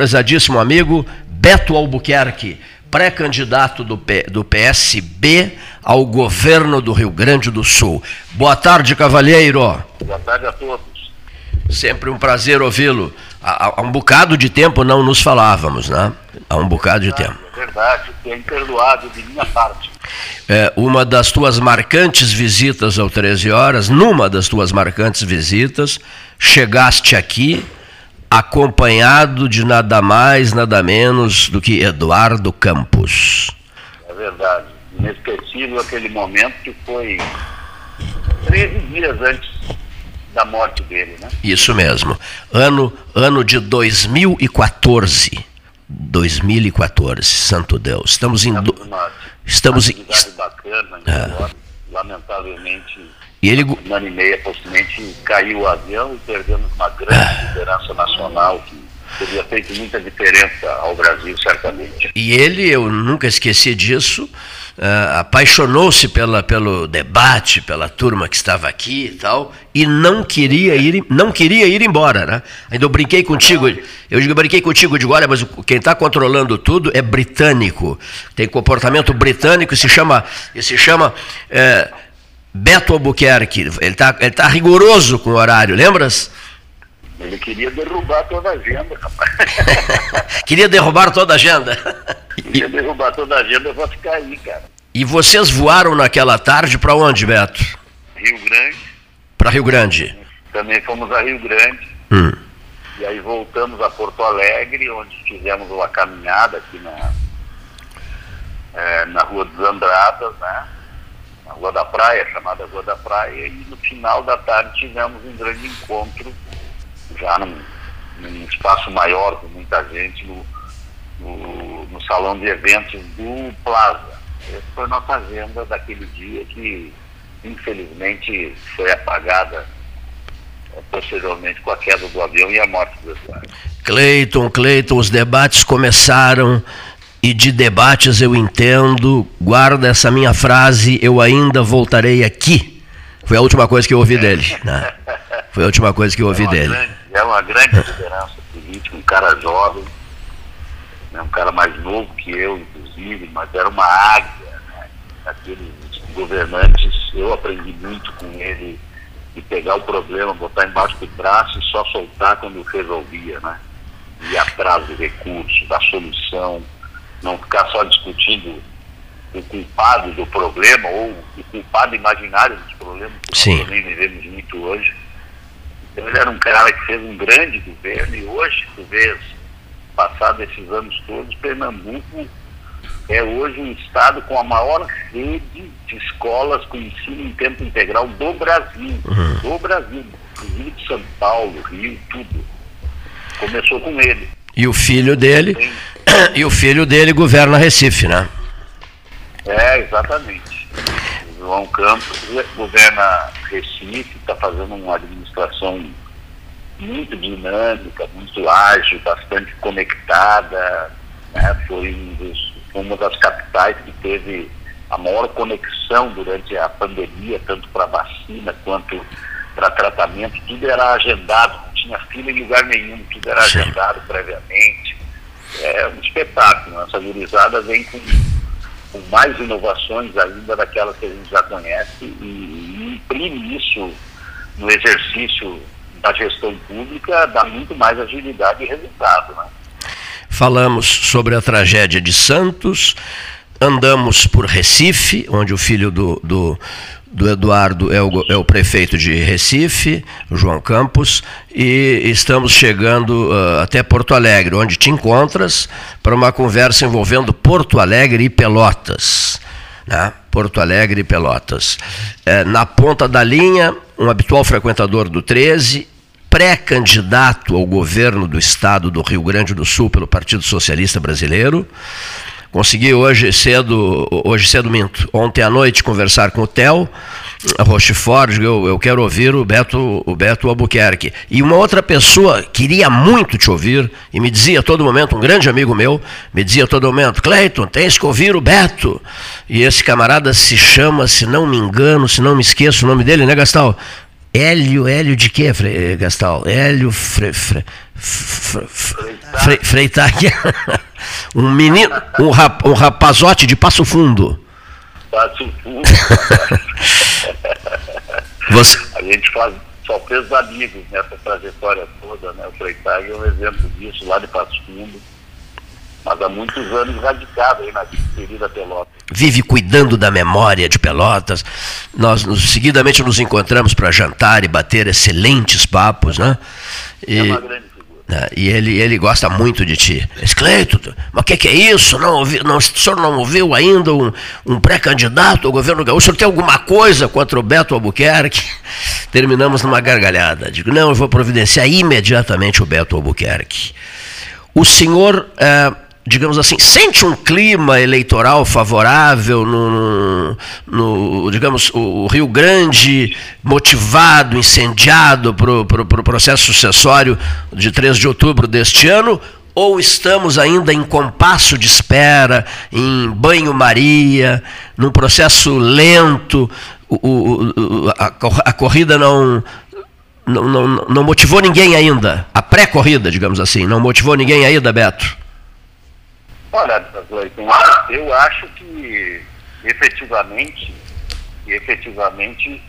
prezadíssimo amigo Beto Albuquerque, pré-candidato do, do PSB ao governo do Rio Grande do Sul. Boa tarde, cavalheiro. Boa tarde a todos. Sempre um prazer ouvi-lo. Há, há, um bocado de tempo não nos falávamos, né? Há um bocado de tempo. É verdade, é imperdoável de minha parte. É, uma das tuas marcantes visitas ao 13 Horas, numa das tuas marcantes visitas, chegaste aqui acompanhado de nada mais, nada menos do que Eduardo Campos. É verdade. Inesquecível aquele momento que foi 13 dias antes da morte dele, né? Isso mesmo. Ano, ano de 2014. 2014, santo Deus. Estamos em. Do... Estamos em. bacana, é. Lamentavelmente e ele... Um ano e meio, possivelmente, caiu o avião e perdemos uma grande liderança nacional que teria feito muita diferença ao Brasil, certamente. E ele, eu nunca esqueci disso, uh, apaixonou-se pela, pelo debate, pela turma que estava aqui e tal, e não queria ir, não queria ir embora, né? Ainda eu brinquei contigo, eu, eu brinquei contigo, de olha, mas quem está controlando tudo é britânico, tem comportamento britânico e se chama, e se chama uh, Beto Albuquerque, ele está ele tá rigoroso com o horário, lembras? Ele queria derrubar toda a agenda, rapaz. queria derrubar toda a agenda. queria derrubar toda a agenda para ficar aí, cara. E vocês voaram naquela tarde para onde, Beto? Rio Grande. Para Rio Grande. Também fomos a Rio Grande. Hum. E aí voltamos a Porto Alegre, onde fizemos uma caminhada aqui na, é, na Rua dos Andradas, né? na Rua da Praia, chamada Rua da Praia, e no final da tarde tivemos um grande encontro, já num, num espaço maior, com muita gente, no, no, no, salão de eventos do Plaza. Essa foi a nossa agenda daquele dia que, infelizmente, foi apagada é, posteriormente com a queda do avião e a morte do Eduardo. Cleiton, Cleiton, os debates começaram e de debates eu entendo, guarda essa minha frase, eu ainda voltarei aqui. Foi a última coisa que eu ouvi dele. Né? Foi a última coisa que eu ouvi é dele. Grande, é uma grande liderança política, um cara jovem, né, um cara mais novo que eu, inclusive, mas era uma águia, né? Aqueles governantes, eu aprendi muito com ele de pegar o problema, botar embaixo do braço e só soltar quando resolvia, né? Ir atrás do recurso, da solução não ficar só discutindo o culpado do problema ou o culpado imaginário dos problemas que Sim. nós também vivemos muito hoje. Então ele era um cara que fez um grande governo e hoje, tu vês, passado esses anos todos, Pernambuco é hoje um estado com a maior rede de escolas com ensino em tempo integral do Brasil. Uhum. Do Brasil. Inclusive de São Paulo, Rio, tudo. Começou com ele. E o filho dele, e o filho dele governa Recife, né? É, exatamente. João Campos governa Recife, está fazendo uma administração muito dinâmica, muito ágil, bastante conectada. Né? Foi um dos, uma das capitais que teve a maior conexão durante a pandemia, tanto para vacina quanto para tratamento. Tudo era agendado, não tinha fila em lugar nenhum, tudo era agendado previamente. É um espetáculo. Essa gurizada vem com, com mais inovações ainda daquelas que a gente já conhece e, imprime isso no exercício da gestão pública, dá muito mais agilidade e resultado. Né? Falamos sobre a tragédia de Santos, andamos por Recife, onde o filho do, do, do Eduardo é o, é o, prefeito de Recife, João Campos, e estamos chegando uh, até Porto Alegre, onde te encontras para uma conversa envolvendo Porto Alegre e Pelotas. Né? Porto Alegre e Pelotas. É, na ponta da linha, um habitual frequentador do 13, pré-candidato ao governo do estado do Rio Grande do Sul pelo Partido Socialista Brasileiro. Consegui hoje cedo, hoje cedo minto, ontem à noite conversar com o Theo Rochefort, eu, eu quero ouvir o Beto, o Beto Albuquerque. E uma outra pessoa queria muito te ouvir e me dizia a todo momento, um grande amigo meu, me dizia a todo momento, Cleiton, tens que ouvir o Beto. E esse camarada se chama, se não me engano, se não me esqueço o nome dele, né, Gastal? Hélio, Hélio de quê, Gastal? Hélio Fre, Fre, Freitag. um menino, um, rap, um rapazote de Passo Fundo. Passo Fundo. Você... A gente faz, só fez amigos nessa trajetória toda, né? O Freitag é um exemplo disso, lá de Passo Fundo mas há muitos anos radicado aí na querida Pelotas. Vive cuidando da memória de Pelotas. Nós nos, seguidamente nos encontramos para jantar e bater excelentes papos, né? E, é uma grande. Né, e ele, ele gosta muito de ti. Escleito, mas o que, que, é isso? Não, ouvi, não, o senhor não ouviu ainda um, um pré-candidato ao governo gaúcho? O senhor tem alguma coisa contra o Beto Albuquerque? Terminamos numa gargalhada. Digo, não, eu vou providenciar imediatamente o Beto Albuquerque. O senhor. Eh, digamos assim, sente um clima eleitoral favorável no, no digamos, o Rio Grande motivado, incendiado para o pro, pro processo sucessório de 3 de outubro deste ano? Ou estamos ainda em compasso de espera, em banho-maria, num processo lento, o, o, a, a corrida não, não, não, não motivou ninguém ainda, a pré-corrida, digamos assim, não motivou ninguém ainda, Beto? Olha, eu acho que efetivamente, efetivamente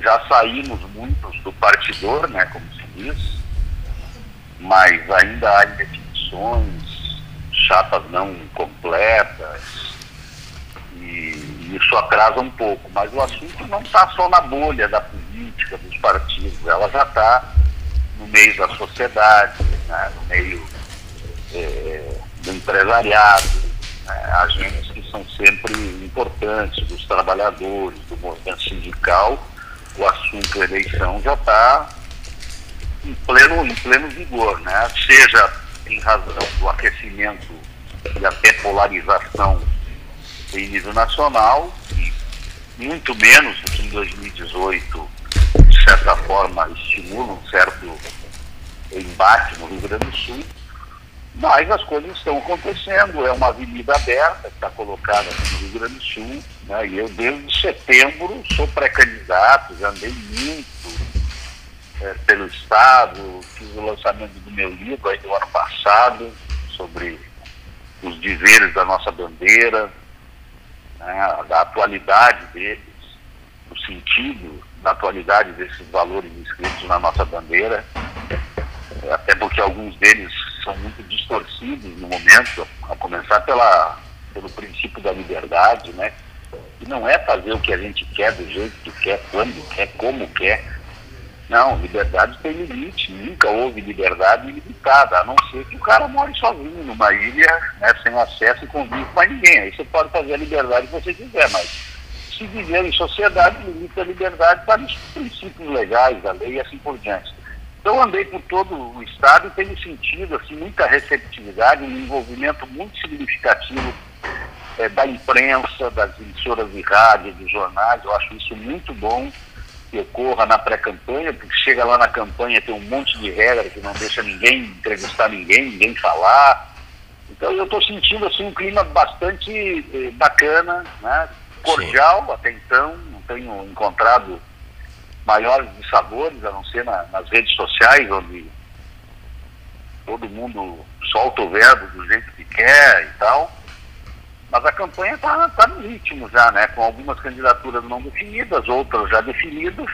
já saímos muitos do partidor, né, como se diz, mas ainda há definições, chapas não completas, e isso atrasa um pouco. Mas o assunto não está só na bolha da política, dos partidos, ela já está no meio da sociedade, né, no meio. É, do empresariado, né, agentes que são sempre importantes, dos trabalhadores, do movimento sindical, o assunto eleição já está em pleno, em pleno vigor, né? seja em razão do aquecimento e até polarização em nível nacional, e muito menos do que em 2018, de certa forma, estimula um certo embate no Rio Grande do Sul, mas as coisas estão acontecendo, é uma avenida aberta que está colocada no Rio Grande do Sul, né? e eu desde setembro sou pré-candidato, já andei muito é, pelo Estado, fiz o lançamento do meu livro aí do ano passado, sobre os dizeres da nossa bandeira, né? da atualidade deles, o sentido da atualidade desses valores inscritos na nossa bandeira, até porque alguns deles são muito distorcidos no momento, a começar pela, pelo princípio da liberdade, né? E não é fazer o que a gente quer, do jeito que quer, quando quer, como quer. Não, liberdade tem limite, nunca houve liberdade ilimitada, a não ser que o cara more sozinho numa ilha, né, sem acesso e convívio com ninguém. Aí você pode fazer a liberdade que você quiser, mas se viver em sociedade, limita a liberdade para os princípios legais da lei e assim por diante. Então andei por todo o estado e tenho sentido assim, muita receptividade, um envolvimento muito significativo é, da imprensa, das emissoras de rádio, dos jornais. Eu acho isso muito bom que ocorra na pré-campanha, porque chega lá na campanha tem um monte de regra que não deixa ninguém entrevistar ninguém, ninguém falar. Então eu estou sentindo assim um clima bastante eh, bacana, né? cordial Sim. até então, não tenho encontrado maiores de sabores, a não ser na, nas redes sociais, onde todo mundo solta o verbo do jeito que quer e tal. Mas a campanha está tá no ritmo já, né? Com algumas candidaturas não definidas, outras já definidas.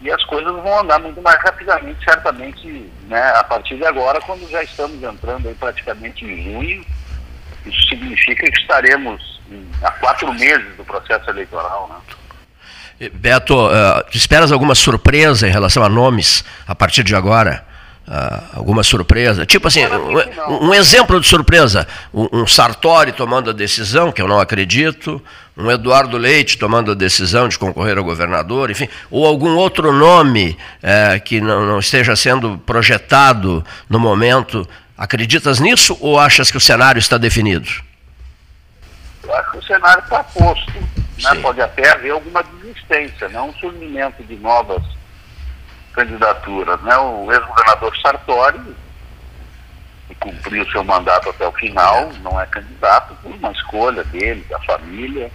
E as coisas vão andar muito mais rapidamente, certamente, né, a partir de agora, quando já estamos entrando aí praticamente em junho. Isso significa que estaremos há quatro meses do processo eleitoral, né? Beto, uh, esperas alguma surpresa em relação a nomes a partir de agora? Uh, alguma surpresa? Tipo assim, um, um exemplo de surpresa: um, um, Sartori tomando a decisão, que eu não acredito, um Eduardo Leite tomando a decisão de concorrer a governador, enfim, ou algum outro nome uh, que não, não esteja sendo projetado no momento. Acreditas nisso ou achas que o cenário está definido? Eu acho que o cenário está posto. Né? Pode até haver alguma desistência, não um surgimento de novas candidaturas. Né? O ex-governador Sartori que cumpriu seu mandato até o final, não é candidato por uma escolha dele, da família,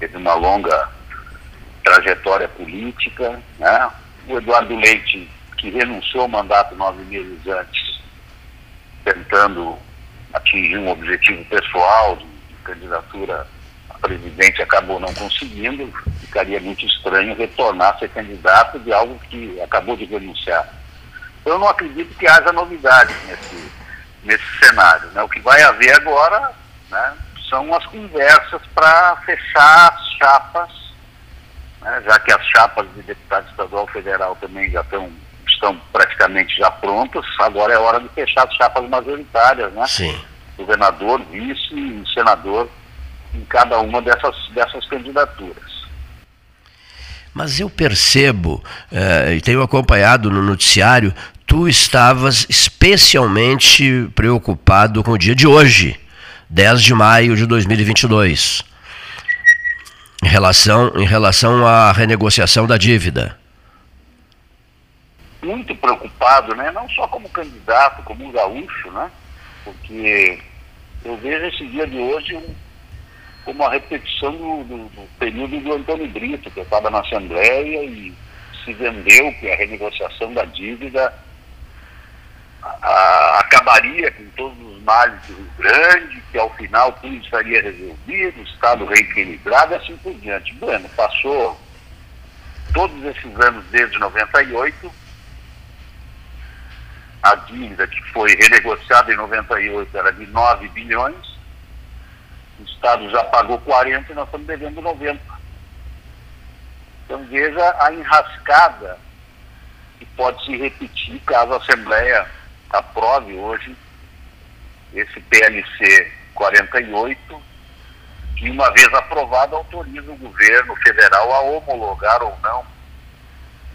teve uma longa trajetória política. Né? O Eduardo Leite que renunciou ao mandato nove meses antes, tentando atingir um objetivo pessoal de, candidatura presidente, acabou não conseguindo, ficaria muito estranho retornar a ser candidato de algo que acabou de renunciar. Eu não acredito que haja novidade nesse, nesse cenário. Né? O que vai haver agora né, são as conversas para fechar as chapas, né, já que as chapas de deputado estadual federal também já estão, estão praticamente já prontas, agora é hora de fechar as chapas majoritárias, né? Sim. Governador, vice e senador em cada uma dessas, dessas candidaturas. Mas eu percebo, eh, e tenho acompanhado no noticiário, tu estavas especialmente preocupado com o dia de hoje, 10 de maio de 2022, em relação, em relação à renegociação da dívida. Muito preocupado, né? não só como candidato, como um gaúcho, né? porque eu vejo esse dia de hoje um como a repetição do, do, do período do Antônio Brito, que estava na Assembleia e se vendeu que a renegociação da dívida a, a, acabaria com todos os males do Rio Grande, que ao final tudo estaria resolvido, o Estado reequilibrado e assim por diante. Bueno, passou todos esses anos desde 98, a dívida que foi renegociada em 98 era de 9 bilhões, o Estado já pagou 40 e nós estamos devendo 90. Então veja a enrascada que pode se repetir caso a Assembleia aprove hoje esse PLC 48, que uma vez aprovado autoriza o governo federal a homologar ou não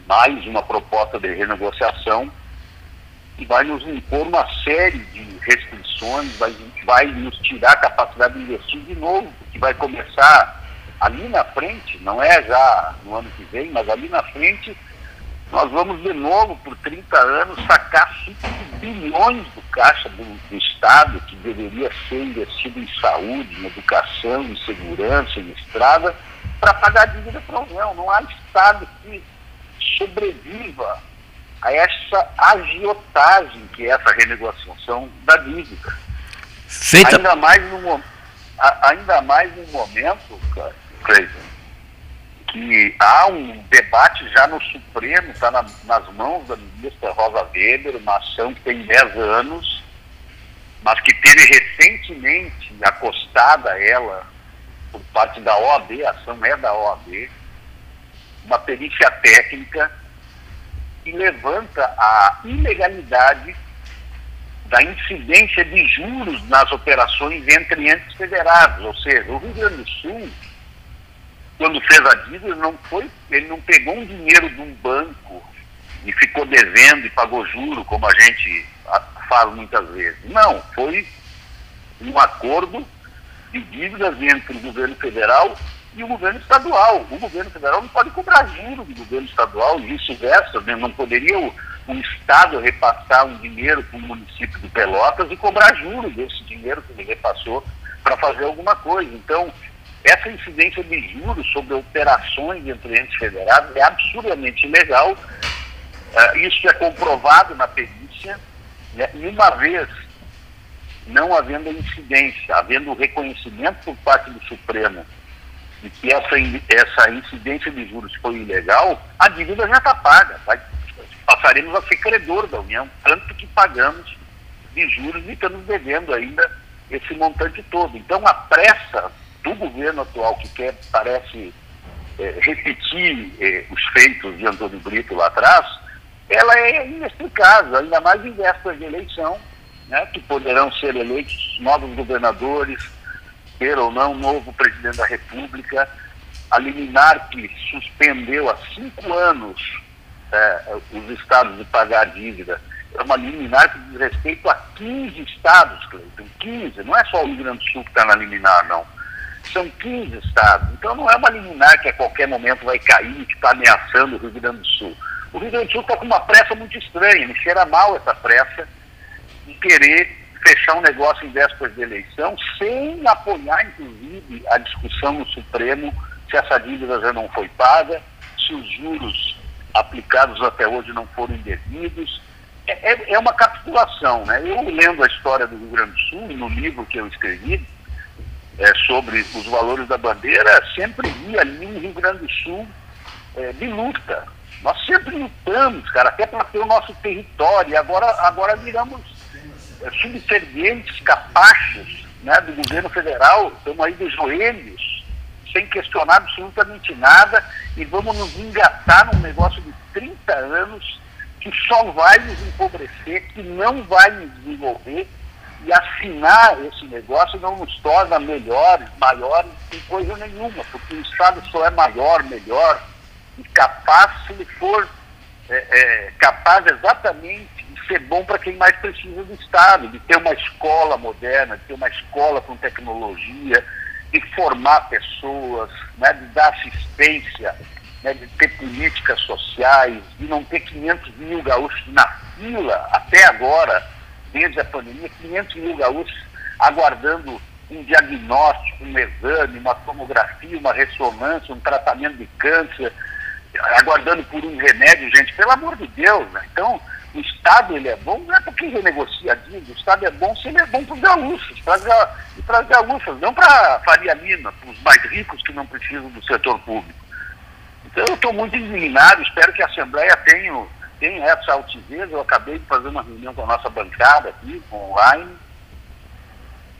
mais uma proposta de renegociação que vai nos impor uma série de restrições, vai, vai nos tirar a capacidade de investir de novo, que vai começar ali na frente, não é já no ano que vem, mas ali na frente, nós vamos de novo, por 30 anos, sacar 5 bilhões do caixa do, do Estado, que deveria ser investido em saúde, em educação, em segurança, em estrada, para pagar a dívida para a União. Não há Estado que sobreviva a essa agiotagem que é essa renegociação da dívida. Feita... Ainda mais no, ainda mais no momento, Cleiton, que há um debate já no Supremo, está na, nas mãos da ministra Rosa Weber, uma ação que tem 10 anos, mas que teve recentemente acostada ela por parte da OAB, a ação é da OAB, uma perícia técnica que levanta a ilegalidade da incidência de juros nas operações entre entes federados. Ou seja, o Rio Grande do Sul, quando fez a dívida, não foi, ele não pegou um dinheiro de um banco e ficou devendo e pagou juro, como a gente fala muitas vezes. Não, foi um acordo de dívidas entre o governo federal e o governo estadual. O governo federal não pode cobrar juros do governo estadual e vice-versa. Né? Não poderia o, Estado repassar um dinheiro para o município de Pelotas e cobrar juros desse dinheiro que ele repassou para fazer alguma coisa. Então, essa incidência de juros sobre operações entre entes federados é absurdamente ilegal. Uh, isso é comprovado na perícia. Né? E uma vez não havendo incidência, havendo reconhecimento por parte do Supremo de que essa, essa incidência de juros foi ilegal, a dívida já está paga. Vai, passaremos a ser credor da União, tanto que pagamos de juros e estamos devendo ainda esse montante todo. Então, a pressa do governo atual, que quer, parece, é, repetir é, os feitos de Antônio Brito lá atrás, ela é inexplicável, ainda mais em véspera de eleição, né, que poderão ser eleitos novos governadores, ter ou não novo presidente da República, a liminar que suspendeu há cinco anos é, os estados de pagar a dívida, é uma liminar que diz respeito a 15 estados, Cleiton, 15, não é só o Rio Grande do Sul que está na liminar, não. São 15 estados. Então não é uma liminar que a qualquer momento vai cair, que está ameaçando o Rio Grande do Sul. O Rio Grande do Sul está com uma pressa muito estranha, me cheira mal essa pressa de querer fechar um negócio em vésperas de eleição, sem apoiar, inclusive, a discussão no Supremo se essa dívida já não foi paga, se os juros aplicados até hoje não foram indevidos. É, é, é uma capitulação. Né? Eu lendo a história do Rio Grande do Sul, no livro que eu escrevi é, sobre os valores da bandeira, sempre vi ali no Rio Grande do Sul é, de luta. Nós sempre lutamos, cara, até para ter o nosso território. Agora, agora viramos subservientes, capachos né, do governo federal, estamos aí de joelhos, sem questionar absolutamente nada, e vamos nos engatar num negócio de 30 anos que só vai nos empobrecer, que não vai nos desenvolver, e assinar esse negócio não nos torna melhores, maiores, em coisa nenhuma, porque o Estado só é maior, melhor e capaz se ele for é, é, capaz exatamente ser bom para quem mais precisa do Estado, de ter uma escola moderna, de ter uma escola com tecnologia, de formar pessoas, né, de dar assistência, né, de ter políticas sociais, de não ter 500 mil gaúchos na fila, até agora, desde a pandemia, 500 mil gaúchos aguardando um diagnóstico, um exame, uma tomografia, uma ressonância, um tratamento de câncer, aguardando por um remédio, gente, pelo amor de Deus, né? Então, o Estado ele é bom, não é porque renegocia dívida, o Estado é bom se ele é bom para os gaúchos, para as gaúchas, não para Faria Lima, para os mais ricos que não precisam do setor público. Então eu estou muito indignado, espero que a Assembleia tenha, tenha essa altivez. Eu acabei de fazer uma reunião com a nossa bancada aqui, online.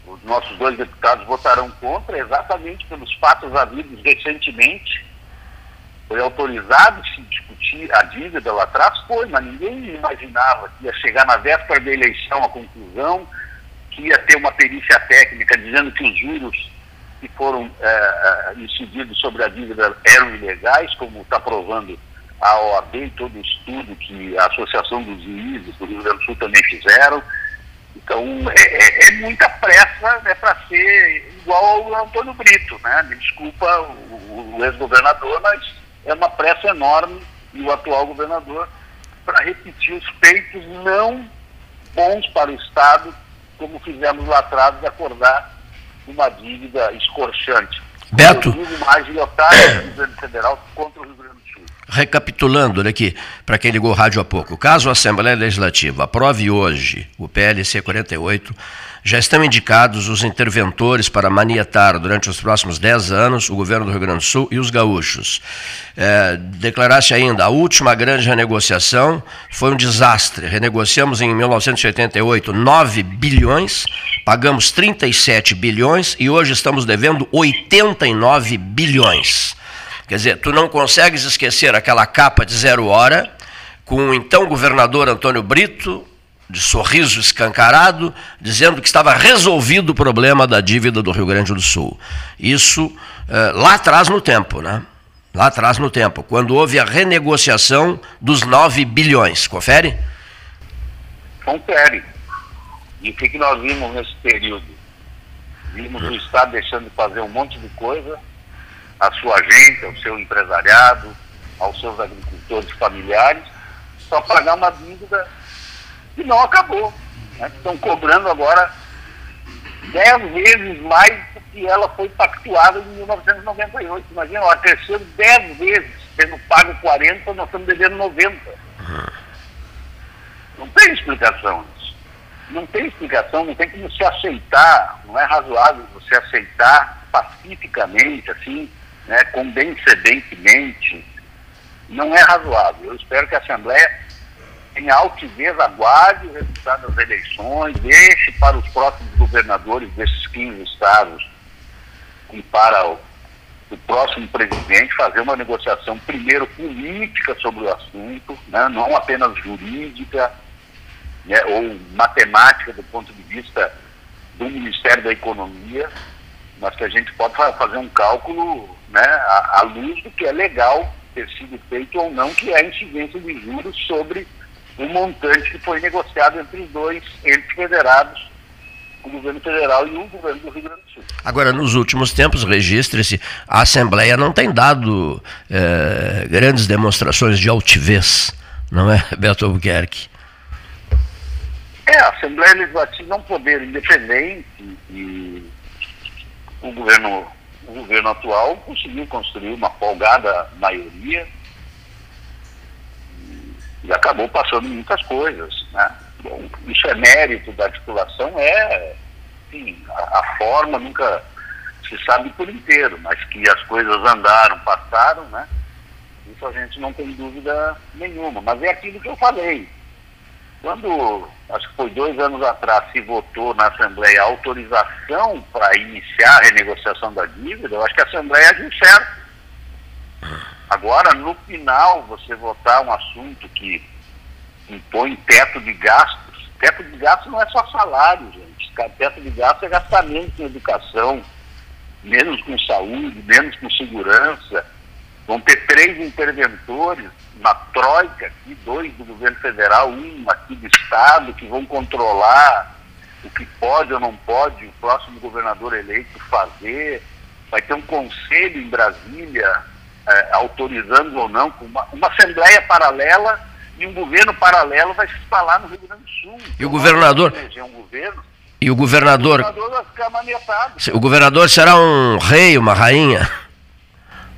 Os nossos dois deputados votarão contra exatamente pelos fatos havidos recentemente foi autorizado se discutir a dívida lá atrás? Foi, mas ninguém imaginava que ia chegar na véspera da eleição a conclusão, que ia ter uma perícia técnica dizendo que os juros que foram é, incididos sobre a dívida eram ilegais, como está provando a OAB e todo o estudo que a Associação dos Juízes do Rio Grande do Sul também fizeram. Então, é, é, é muita pressa né, para ser igual ao Antônio Brito. Né? Me desculpa o, o ex-governador, mas é uma pressa enorme e o atual governador para repetir os feitos não bons para o Estado, como fizemos lá atrás de acordar uma dívida escorchante. Beto. Mais agiliotário do governo federal contra o Rio Grande do Sul. Recapitulando olha aqui, para quem ligou o rádio há pouco, caso a Assembleia Legislativa aprove hoje o PLC 48, já estão indicados os interventores para manietar durante os próximos 10 anos o governo do Rio Grande do Sul e os gaúchos. É, Declarasse ainda, a última grande renegociação foi um desastre. Renegociamos em 1988 9 bilhões, pagamos 37 bilhões e hoje estamos devendo 89 bilhões. Quer dizer, tu não consegues esquecer aquela capa de zero hora com o então governador Antônio Brito, de sorriso escancarado, dizendo que estava resolvido o problema da dívida do Rio Grande do Sul. Isso eh, lá atrás no tempo, né? Lá atrás no tempo, quando houve a renegociação dos 9 bilhões. Confere? Confere. E o que, que nós vimos nesse período? Vimos o Estado deixando de fazer um monte de coisa, a sua gente, ao seu empresariado, aos seus agricultores familiares, só pagar uma dívida e não acabou. Né? Estão cobrando agora dez vezes mais do que ela foi pactuada em 1998. Imagina, ela cresceu dez vezes, tendo pago 40, nós estamos devendo 90. Não tem explicação isso. Não tem explicação, não tem como se aceitar, não é razoável você aceitar pacificamente, assim, né, condencedentemente. Não é razoável. Eu espero que a Assembleia em altivez, aguarde o resultado das eleições, deixe para os próximos governadores desses 15 estados e para o, o próximo presidente fazer uma negociação, primeiro política sobre o assunto, né, não apenas jurídica né, ou matemática do ponto de vista do Ministério da Economia, mas que a gente pode fazer um cálculo né, à, à luz do que é legal ter sido feito ou não, que é a incidência de juros sobre o montante que foi negociado entre os dois entes federados, o governo federal e o governo do Rio Grande do Sul. Agora, nos últimos tempos, registre-se, a Assembleia não tem dado é, grandes demonstrações de altivez, não é, Beto Albuquerque? É, a Assembleia Legislativa é um poder independente e o governo, o governo atual conseguiu construir uma folgada maioria e acabou passando muitas coisas. Né? Bom, isso é mérito da articulação, é, enfim, a, a, forma nunca se sabe por inteiro, mas que as coisas andaram, passaram, né? Isso a gente não tem dúvida nenhuma. Mas é aquilo que eu falei. Quando, acho que foi dois anos atrás, se votou na Assembleia a autorização para iniciar a renegociação da dívida, eu acho que a Assembleia agiu certo. Agora, no final, você votar um assunto que impõe teto de gastos, teto de gastos não é só salário, gente. Teto de gastos é gastamento em educação, menos com saúde, menos com segurança. Vão ter três interventores uma troika aqui, dois do governo federal, um aqui do estado, que vão controlar o que pode ou não pode o próximo governador eleito fazer. Vai ter um conselho em Brasília é, autorizando ou não, uma, uma assembleia paralela e um governo paralelo vai se instalar no Rio Grande do Sul. E então, o governador? Um governo, e o governador? O governador vai ficar manietado. O governador será um rei, uma rainha?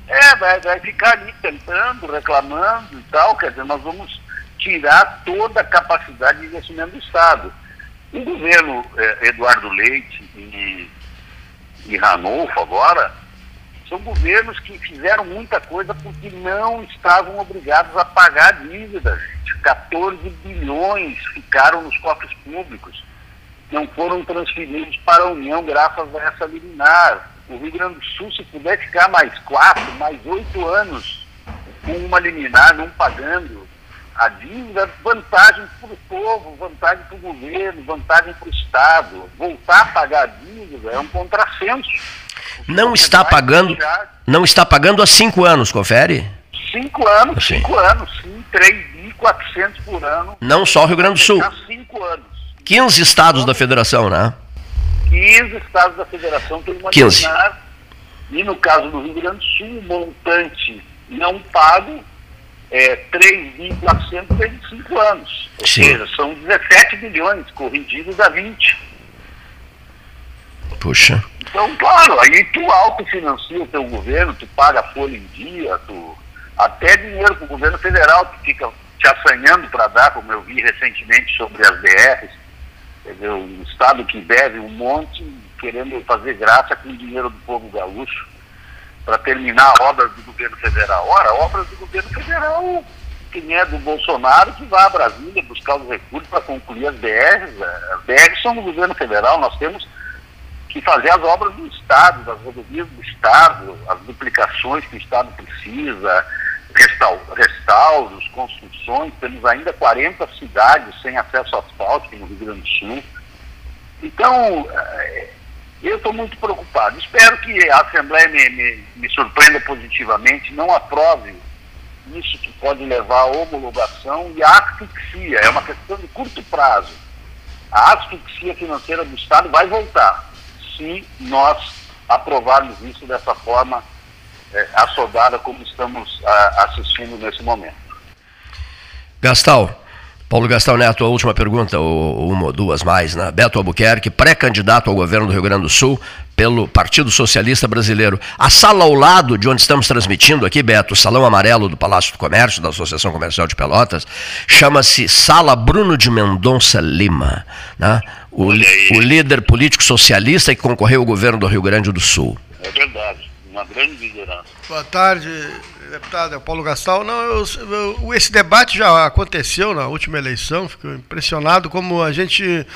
É, vai, vai ficar ali tentando, reclamando e tal, quer dizer, nós vamos tirar toda a capacidade de investimento do Estado. O governo eh, Eduardo Leite e, e Ranolfo agora são governos que fizeram muita coisa porque não estavam obrigados a pagar dívidas. 14 bilhões ficaram nos cofres públicos, não foram transferidos para a União graças a essa liminar o Rio Grande do Sul, se puder ficar mais quatro, mais oito anos com uma liminar, não pagando a dívida, vantagem para o povo, vantagem para o governo, vantagem para o Estado. Voltar a pagar a dívida é um contrassenso. Não está pagando, não está pagando há cinco anos, confere? Cinco anos, assim. cinco anos, sim, 3.400 por ano. Não só o Rio Grande do Sul. Há cinco anos. 15 estados da federação, né? 15 estados da federação têm uma 15. e no caso do Rio Grande do Sul, o montante não pago é 3.400 vezes 5 anos. Ou Sim. seja, são 17 bilhões corrigidos a 20. Puxa. Então, claro, aí tu autofinancia o teu governo, tu paga folha em dia, tu até dinheiro para o governo federal, tu fica te assanhando para dar, como eu vi recentemente sobre as DRs, Dizer, um Estado que deve um monte, querendo fazer graça com o dinheiro do povo gaúcho para terminar obras do governo federal. Ora, obras do governo federal, quem é do Bolsonaro, que vá a Brasília buscar os recursos para concluir as BRs. As BRs são do governo federal, nós temos que fazer as obras do Estado, das rodovias do Estado, as duplicações que o Estado precisa, restauros, construções, temos ainda 40 cidades sem acesso asfáltico no Rio Grande do Sul. Então, eh, eu estou muito preocupado. Espero que a Assembleia me, me, me, surpreenda positivamente, não aprove isso que pode levar à homologação e à asfixia. É uma questão de curto prazo. A asfixia financeira do Estado vai voltar se nós aprovarmos isso dessa forma é, assodada como estamos a, assistindo nesse momento. Gastal, Paulo Gastal Neto, a última pergunta, ou uma ou duas mais, né? Beto Albuquerque, pré-candidato ao governo do Rio Grande do Sul pelo Partido Socialista Brasileiro. A sala ao lado de onde estamos transmitindo aqui, Beto, o Salão Amarelo do Palácio do Comércio, da Associação Comercial de Pelotas, chama-se Sala Bruno de Mendonça Lima, né? O, o líder político socialista que concorreu ao governo do Rio Grande do Sul. É verdade uma grande liderança. Boa tarde, deputado é Paulo Gastal. Não, eu, eu, esse debate já aconteceu na última eleição, fico impressionado como a gente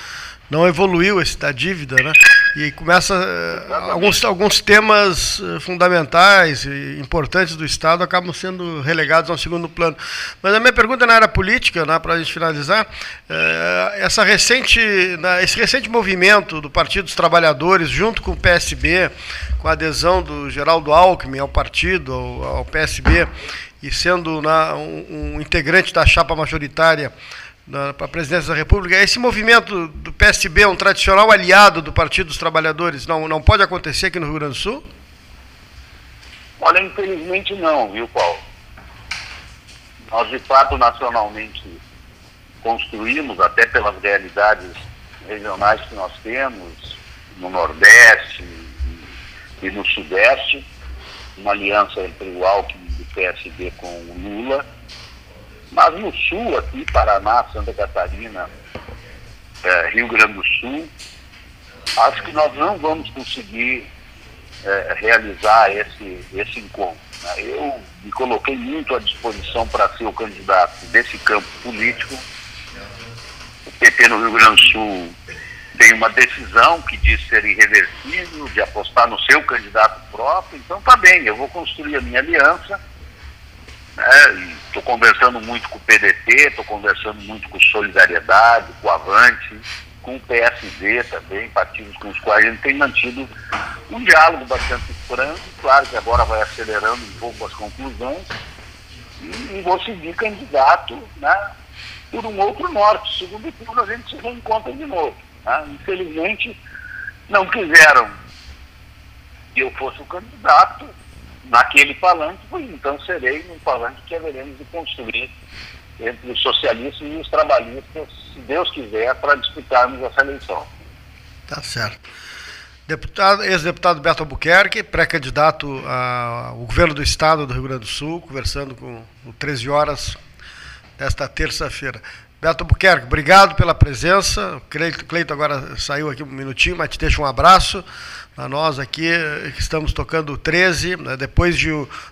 não evoluiu esse da dívida, né? E começa eh, alguns, alguns temas eh, fundamentais e importantes do Estado acabam sendo relegados ao segundo plano. Mas a minha pergunta na área política, né, para a gente finalizar, é, essa recente, né, esse recente movimento do Partido dos Trabalhadores junto com o PSB, com a adesão do Geraldo Alckmin ao partido, ao, ao PSB, e sendo né, um, um integrante da chapa majoritária para a presidência da República. Esse movimento do PSB, um tradicional aliado do Partido dos Trabalhadores, não, não pode acontecer aqui no Rio Grande do Sul? Olha, infelizmente não, viu, Paulo? Nós, de fato, nacionalmente construímos, até pelas realidades regionais que nós temos, no Nordeste e no Sudeste, uma aliança entre o Alckmin do PSB com o Lula, Mas no sul, aqui, Paraná, Santa Catarina, é, Rio Grande do Sul, acho que nós não vamos conseguir é, realizar esse, esse encontro. Né? Eu me coloquei muito à disposição para ser o candidato desse campo político. O PT no Rio Grande do Sul tem uma decisão que diz ser irreversível, de apostar no seu candidato próprio, então tá bem, eu vou construir a minha aliança. Estou né? conversando muito com o PDT, estou conversando muito com Solidariedade, com o Avante, com o PSD também, partidos com os quais a gente tem mantido um diálogo bastante franco, claro que agora vai acelerando um pouco as conclusões, e, e vou seguir candidato né, por um outro norte. Segundo turno a gente se reencontra de novo. Né? Infelizmente, não quiseram que eu fosse o candidato naquele palanque, então serei no palanque que haveremos de construir entre os socialistas e os trabalhistas, se Deus quiser, para disputarmos essa eleição. Tá certo. Deputado, ex-deputado Beto Albuquerque, pré-candidato ao governo do estado do Rio Grande do Sul, conversando com o 13 horas desta terça-feira. Beto Albuquerque, obrigado pela presença. O Cleito, agora saiu aqui um minutinho, mas te deixo um abraço a nós aqui que estamos tocando 13, né, depois de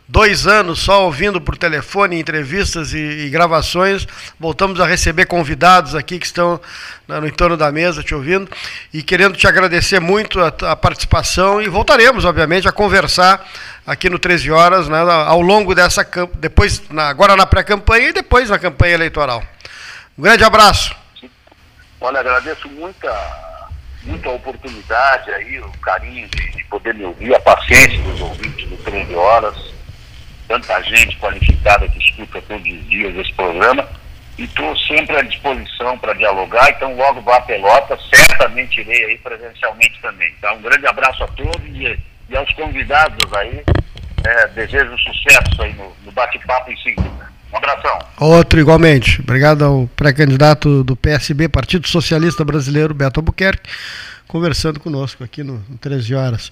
dois anos só ouvindo por telefone, entrevistas e, e, gravações, voltamos a receber convidados aqui que estão né, no entorno da mesa te ouvindo e querendo te agradecer muito a, a participação e voltaremos, obviamente, a conversar aqui no 13 Horas né, ao longo dessa, depois, na, agora na pré-campanha e depois na campanha eleitoral. Um grande abraço. Olha, agradeço muito a muito a oportunidade aí, o carinho de, de, poder me ouvir, a paciência dos ouvintes do 13 Horas, tanta gente qualificada que escuta todos os dias esse programa, e estou sempre à disposição para dialogar, então logo vá a pelota, certamente irei aí presencialmente também. Então um grande abraço a todos e, e aos convidados aí, é, desejo sucesso aí no, no bate-papo em seguida. Um abração. Outro igualmente. Obrigado ao pré-candidato do PSB, Partido Socialista Brasileiro, Beto Albuquerque, conversando conosco aqui no, no 13 Horas.